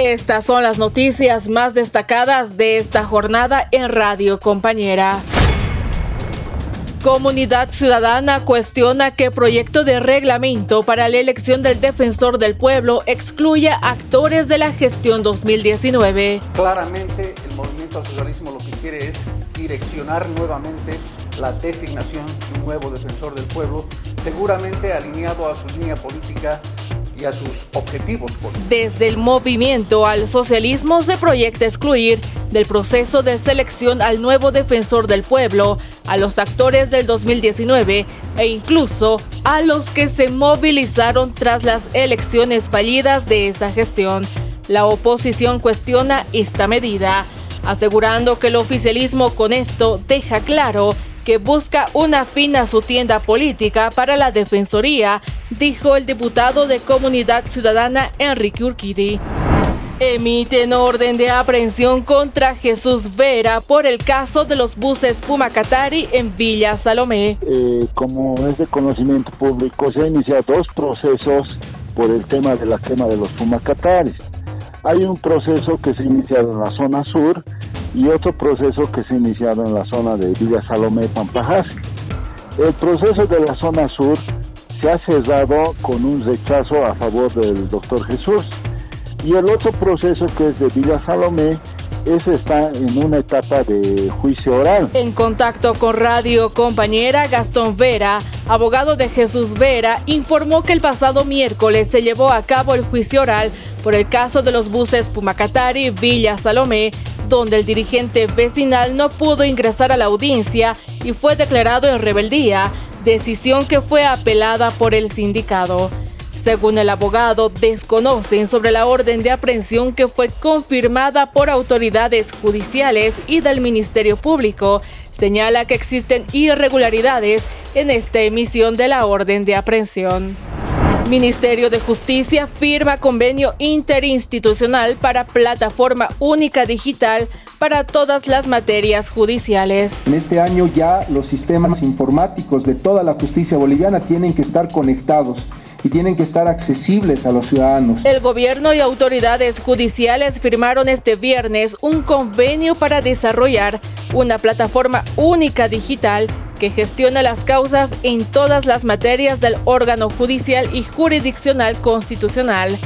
Estas son las noticias más destacadas de esta jornada en Radio Compañera. Comunidad Ciudadana cuestiona que proyecto de reglamento para la elección del defensor del pueblo excluya actores de la gestión 2019. Claramente el movimiento al socialismo lo que quiere es direccionar nuevamente la designación de un nuevo defensor del pueblo, seguramente alineado a su línea política y a sus objetivos. Desde el movimiento al socialismo se proyecta excluir del proceso de selección al nuevo defensor del pueblo, a los actores del 2019 e incluso a los que se movilizaron tras las elecciones fallidas de esa gestión. La oposición cuestiona esta medida, asegurando que el oficialismo con esto deja claro que busca una fin a su tienda política para la Defensoría, dijo el diputado de Comunidad Ciudadana Enrique Urquidi. Emiten orden de aprehensión contra Jesús Vera por el caso de los buses Pumacatari en Villa Salomé. Eh, como es de conocimiento público, se han iniciado dos procesos por el tema de la quema de los Pumacataris. Hay un proceso que se ha iniciado en la zona sur y otro proceso que se ha iniciado en la zona de Villa Salomé Pampajas. El proceso de la zona sur se ha cerrado con un rechazo a favor del doctor Jesús y el otro proceso que es de Villa Salomé ese está en una etapa de juicio oral. En contacto con Radio Compañera, Gastón Vera, abogado de Jesús Vera, informó que el pasado miércoles se llevó a cabo el juicio oral por el caso de los buses Pumacatari Villa Salomé, donde el dirigente vecinal no pudo ingresar a la audiencia y fue declarado en rebeldía, decisión que fue apelada por el sindicato. Según el abogado, desconocen sobre la orden de aprehensión que fue confirmada por autoridades judiciales y del Ministerio Público. Señala que existen irregularidades en esta emisión de la orden de aprehensión. Ministerio de Justicia firma convenio interinstitucional para plataforma única digital para todas las materias judiciales. En este año ya los sistemas informáticos de toda la justicia boliviana tienen que estar conectados y tienen que estar accesibles a los ciudadanos. El gobierno y autoridades judiciales firmaron este viernes un convenio para desarrollar una plataforma única digital que gestiona las causas en todas las materias del órgano judicial y jurisdiccional constitucional.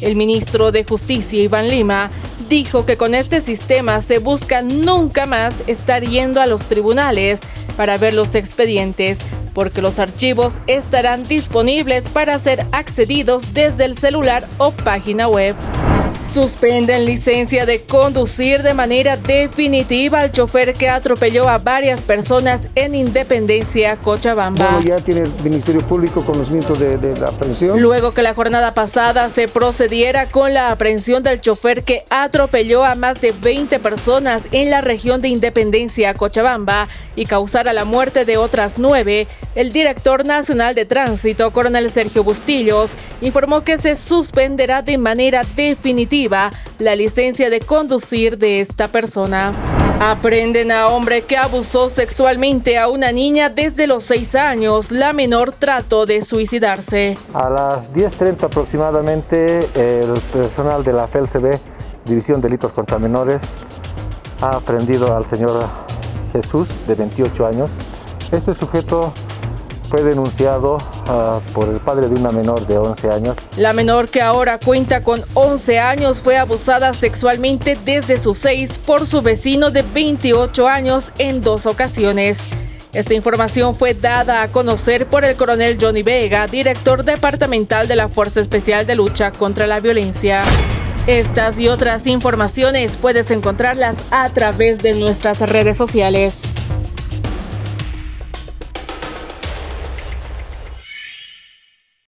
El ministro de Justicia, Iván Lima, dijo que con este sistema se busca nunca más estar yendo a los tribunales para ver los expedientes, porque los archivos estarán disponibles para ser accedidos desde el celular o página web. Suspenden licencia de conducir de manera definitiva al chofer que atropelló a varias personas en Independencia, Cochabamba. ya tiene el Ministerio Público conocimiento de, de, la aprehensión. Luego que la jornada pasada se procediera con la aprehensión del chofer que atropelló a más de 20 personas en la región de Independencia, Cochabamba, y causara la muerte de otras nueve, el director nacional de tránsito, coronel Sergio Bustillos, informó que se suspenderá de manera definitiva la licencia de conducir de esta persona. Aprenden a hombre que abusó sexualmente a una niña desde los 6 años. La menor trató de suicidarse. A las 10.30 aproximadamente, el personal de la FELCB, División de Delitos contra Menores, ha aprendido al señor Jesús, de 28 años. Este sujeto fue denunciado uh, por el padre de una menor de 11 años. La menor que ahora cuenta con 11 años fue abusada sexualmente desde sus 6 por su vecino de 28 años en dos ocasiones. Esta información fue dada a conocer por el coronel Johnny Vega, director departamental de la Fuerza Especial de Lucha contra la Violencia. Estas y otras informaciones puedes encontrarlas a través de nuestras redes sociales.